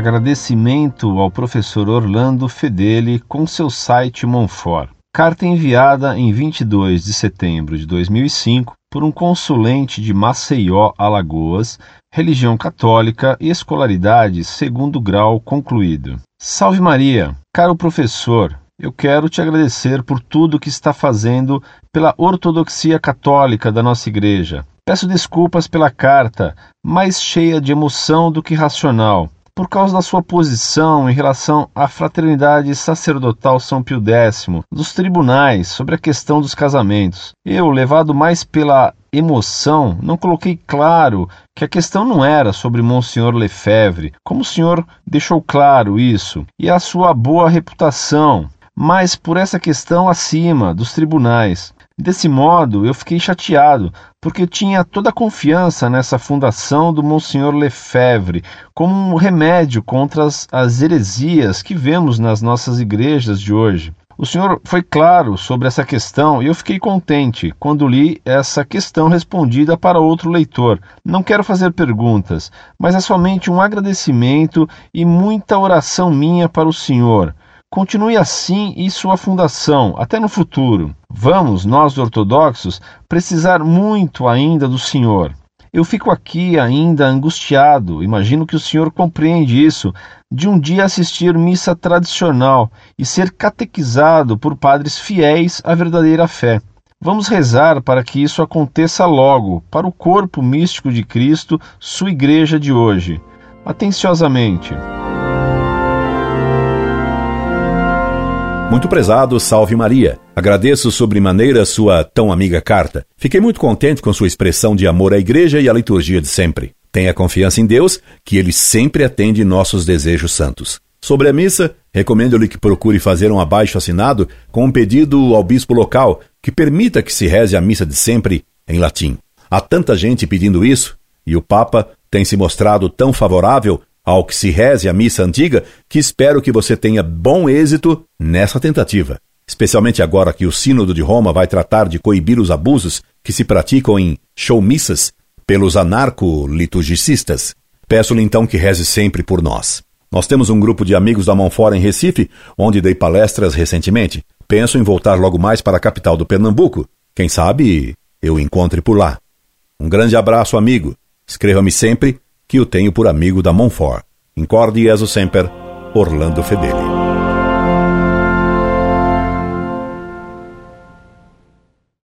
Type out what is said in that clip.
agradecimento ao professor Orlando Fedeli com seu site Monfort. Carta enviada em 22 de setembro de 2005 por um consulente de Maceió, Alagoas, religião católica e escolaridade segundo grau concluído. Salve Maria! Caro professor, eu quero te agradecer por tudo que está fazendo pela ortodoxia católica da nossa igreja. Peço desculpas pela carta, mais cheia de emoção do que racional, por causa da sua posição em relação à fraternidade sacerdotal São Pio X, dos tribunais, sobre a questão dos casamentos. Eu, levado mais pela emoção, não coloquei claro que a questão não era sobre Monsenhor Lefebvre, como o senhor deixou claro isso, e a sua boa reputação, mas por essa questão acima dos tribunais. Desse modo, eu fiquei chateado, porque tinha toda a confiança nessa fundação do Monsenhor Lefebvre como um remédio contra as, as heresias que vemos nas nossas igrejas de hoje. O senhor foi claro sobre essa questão e eu fiquei contente quando li essa questão respondida para outro leitor. Não quero fazer perguntas, mas é somente um agradecimento e muita oração minha para o senhor. Continue assim e sua fundação, até no futuro. Vamos, nós ortodoxos, precisar muito ainda do Senhor. Eu fico aqui ainda angustiado, imagino que o senhor compreende isso, de um dia assistir missa tradicional e ser catequizado por padres fiéis à verdadeira fé. Vamos rezar para que isso aconteça logo, para o corpo místico de Cristo, sua igreja de hoje. Atenciosamente. Muito prezado, salve Maria. Agradeço sobremaneira sua tão amiga carta. Fiquei muito contente com sua expressão de amor à igreja e à liturgia de sempre. Tenha confiança em Deus, que Ele sempre atende nossos desejos santos. Sobre a missa, recomendo-lhe que procure fazer um abaixo assinado com um pedido ao bispo local que permita que se reze a missa de sempre em latim. Há tanta gente pedindo isso, e o Papa tem se mostrado tão favorável ao que se reze a missa antiga, que espero que você tenha bom êxito nessa tentativa. Especialmente agora que o Sínodo de Roma vai tratar de coibir os abusos que se praticam em showmissas pelos anarco-liturgicistas. Peço-lhe então que reze sempre por nós. Nós temos um grupo de amigos da mão fora em Recife, onde dei palestras recentemente. Penso em voltar logo mais para a capital do Pernambuco. Quem sabe eu encontre por lá. Um grande abraço, amigo. Escreva-me sempre que o tenho por amigo da Monfort. Incorde Jesus Semper, Orlando Fedeli.